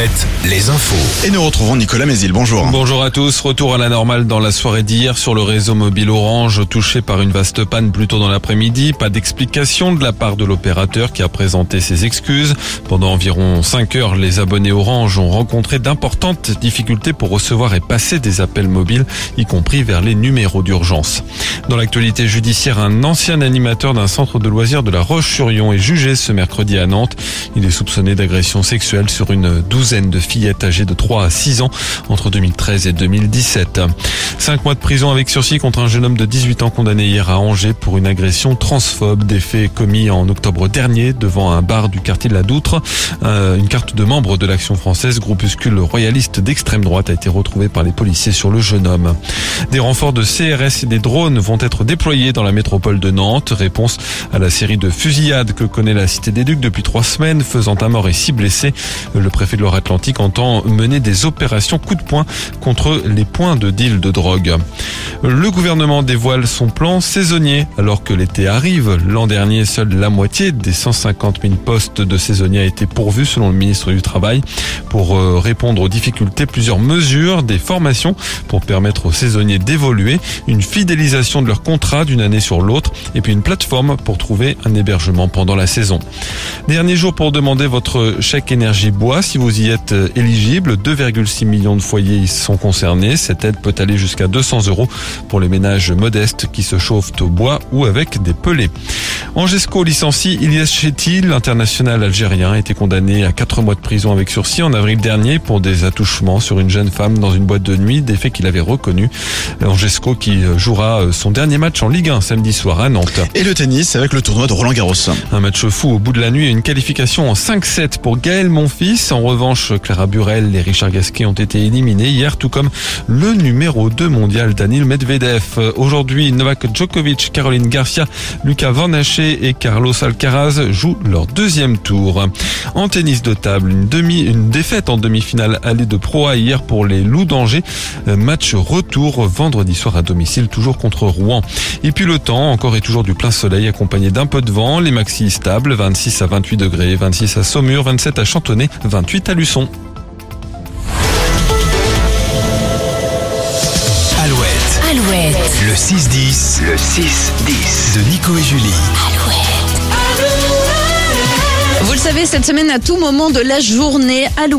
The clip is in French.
Alouette, les infos. Et nous retrouvons Nicolas Mézil. Bonjour. Bonjour à tous. Retour à la normale dans la soirée d'hier sur le réseau mobile Orange, touché par une vaste panne plus tôt dans l'après-midi. Pas d'explication de la part de l'opérateur qui a présenté ses excuses. Pendant environ 5 heures, les abonnés Orange ont rencontré d'importantes difficultés pour recevoir et passer des appels mobiles, y compris vers les numéros d'urgence. Dans l'actualité judiciaire, un ancien animateur d'un centre de loisirs de la Roche-sur-Yon est jugé ce mercredi à Nantes. Il est soupçonné d'agression sexuelle sur une douzaine de fillettes âgées de 3 à 6 ans entre 2013 et 2017. Cinq mois de prison avec sursis contre un jeune homme de 18 ans condamné hier à Angers pour une agression transphobe. Des faits commis en octobre dernier devant un bar du quartier de la Doutre. Euh, une carte de membre de l'Action française, groupuscule royaliste d'extrême droite, a été retrouvée par les policiers sur le jeune homme. Des renforts de CRS et des drones vont être déployés dans la métropole de Nantes. Réponse à la série de fusillades que connaît la Cité des Ducs depuis trois semaines, faisant un mort et six blessés. Le préfet de Loire-Atlantique entend mener des opérations coup de poing contre les points de deal de drogue drogue. Le gouvernement dévoile son plan saisonnier alors que l'été arrive. L'an dernier, seule la moitié des 150 000 postes de saisonniers a été pourvus selon le ministre du Travail. Pour euh, répondre aux difficultés, plusieurs mesures, des formations pour permettre aux saisonniers d'évoluer, une fidélisation de leur contrat d'une année sur l'autre et puis une plateforme pour trouver un hébergement pendant la saison. Dernier jour pour demander votre chèque énergie bois si vous y êtes euh, éligible. 2,6 millions de foyers y sont concernés. Cette aide peut aller jusqu'à 200 euros pour les ménages modestes qui se chauffent au bois ou avec des pelés. Angesco licencie Ilyes Chetty, l'international algérien, a été condamné à 4 mois de prison avec sursis en avril dernier pour des attouchements sur une jeune femme dans une boîte de nuit, des faits qu'il avait reconnus. Angesco qui jouera son dernier match en Ligue 1 samedi soir à Nantes. Et le tennis avec le tournoi de Roland Garros. Un match fou au bout de la nuit et une qualification en 5-7 pour Gaël Monfils. En revanche, Clara Burel et Richard Gasquet ont été éliminés hier, tout comme le numéro 2 mondial Daniel Medvedev. Aujourd'hui, Novak Djokovic, Caroline Garcia, Lucas Van et Carlos Alcaraz jouent leur deuxième tour. En tennis de table, une défaite en demi-finale allée de Pro hier pour les Loups d'Angers. Match retour vendredi soir à domicile, toujours contre Rouen. Et puis le temps, encore et toujours du plein soleil accompagné d'un peu de vent. Les maxi stables, 26 à 28 degrés, 26 à Saumur, 27 à Chantonnay, 28 à Luçon. Alouette, Alouette, le 6-10, le 6-10 de Nico et Julie. Vous le savez, cette semaine, à tout moment de la journée, Alouette.